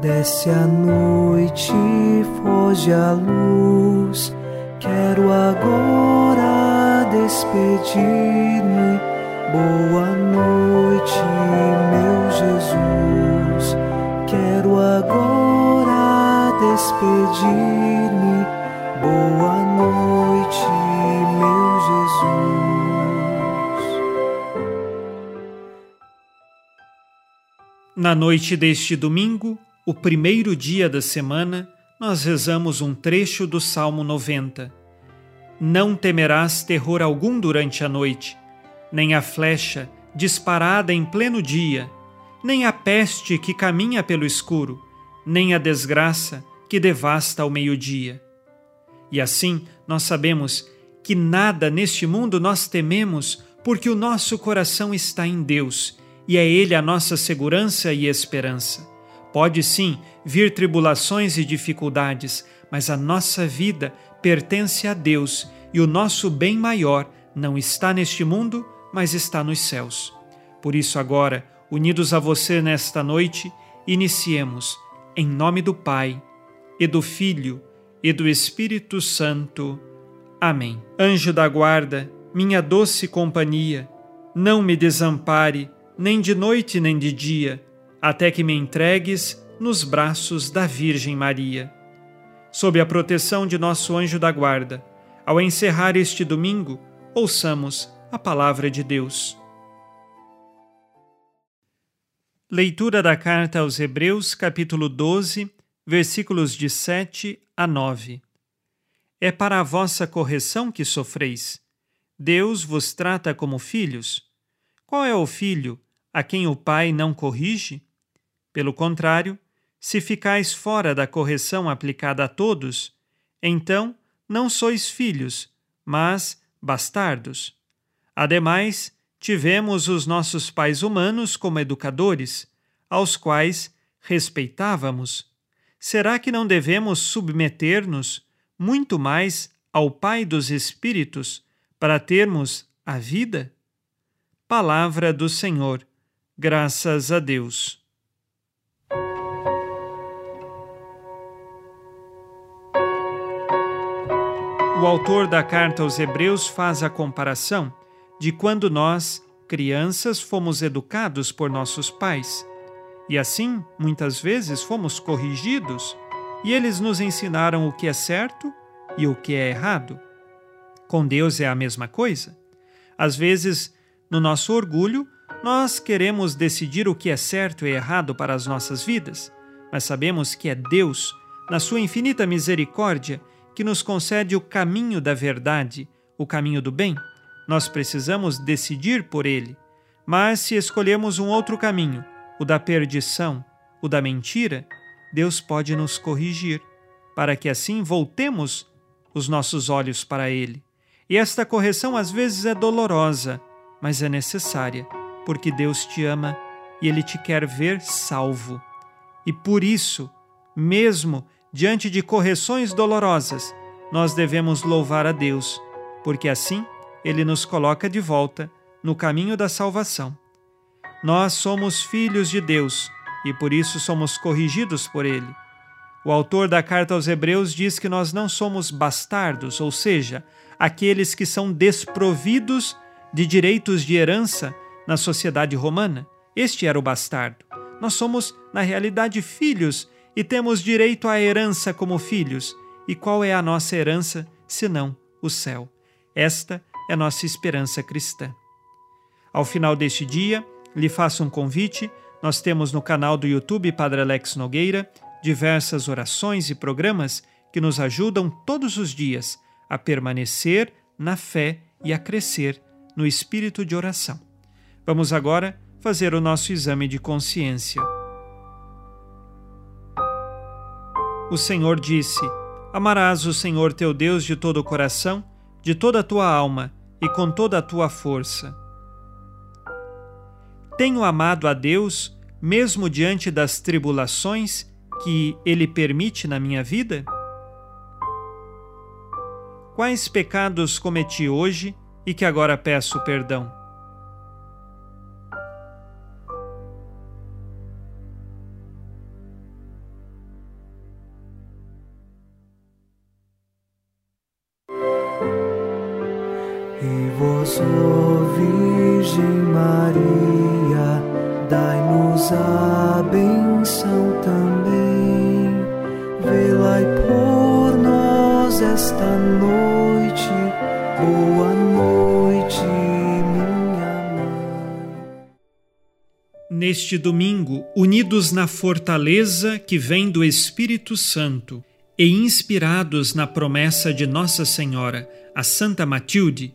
Desce a noite, foge a luz. Quero agora despedir-me. Boa noite, meu Jesus. Quero agora despedir-me. Boa noite, meu Jesus. Na noite deste domingo, o primeiro dia da semana, nós rezamos um trecho do Salmo 90. Não temerás terror algum durante a noite, nem a flecha disparada em pleno dia, nem a peste que caminha pelo escuro, nem a desgraça que devasta ao meio-dia. E assim nós sabemos que nada neste mundo nós tememos, porque o nosso coração está em Deus e é Ele a nossa segurança e esperança. Pode sim vir tribulações e dificuldades, mas a nossa vida pertence a Deus e o nosso bem maior não está neste mundo, mas está nos céus. Por isso, agora, unidos a você nesta noite, iniciemos, em nome do Pai, e do Filho, e do Espírito Santo. Amém. Anjo da guarda, minha doce companhia, não me desampare, nem de noite nem de dia até que me entregues nos braços da Virgem Maria. Sob a proteção de nosso anjo da guarda, ao encerrar este domingo, ouçamos a palavra de Deus. Leitura da carta aos Hebreus, capítulo 12, versículos de 7 a 9. É para a vossa correção que sofreis. Deus vos trata como filhos. Qual é o filho a quem o pai não corrige? Pelo contrário, se ficais fora da correção aplicada a todos, então não sois filhos, mas bastardos. Ademais, tivemos os nossos pais humanos como educadores, aos quais respeitávamos. Será que não devemos submeter-nos muito mais ao Pai dos Espíritos para termos a vida? Palavra do Senhor. Graças a Deus. O autor da carta aos Hebreus faz a comparação de quando nós, crianças, fomos educados por nossos pais. E assim, muitas vezes, fomos corrigidos e eles nos ensinaram o que é certo e o que é errado. Com Deus é a mesma coisa. Às vezes, no nosso orgulho, nós queremos decidir o que é certo e errado para as nossas vidas, mas sabemos que é Deus, na sua infinita misericórdia, que nos concede o caminho da verdade, o caminho do bem, nós precisamos decidir por ele. Mas se escolhemos um outro caminho, o da perdição, o da mentira, Deus pode nos corrigir, para que assim voltemos os nossos olhos para Ele. E esta correção às vezes é dolorosa, mas é necessária, porque Deus te ama e Ele te quer ver salvo. E por isso, mesmo diante de correções dolorosas, nós devemos louvar a Deus, porque assim ele nos coloca de volta no caminho da salvação. Nós somos filhos de Deus e por isso somos corrigidos por ele. O autor da carta aos Hebreus diz que nós não somos bastardos, ou seja, aqueles que são desprovidos de direitos de herança na sociedade romana. Este era o bastardo. Nós somos, na realidade, filhos e temos direito à herança como filhos. E qual é a nossa herança, senão o céu? Esta é nossa esperança cristã. Ao final deste dia, lhe faço um convite. Nós temos no canal do YouTube Padre Alex Nogueira diversas orações e programas que nos ajudam todos os dias a permanecer na fé e a crescer no espírito de oração. Vamos agora fazer o nosso exame de consciência. O Senhor disse: Amarás o Senhor teu Deus de todo o coração, de toda a tua alma e com toda a tua força. Tenho amado a Deus mesmo diante das tribulações que Ele permite na minha vida? Quais pecados cometi hoje e que agora peço perdão? Ó Virgem Maria, dai-nos a benção também. Por nós esta noite, boa noite, minha mãe. Neste domingo, unidos na fortaleza que vem do Espírito Santo e inspirados na promessa de Nossa Senhora, a Santa Matilde,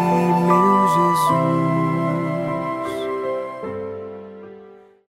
Peace.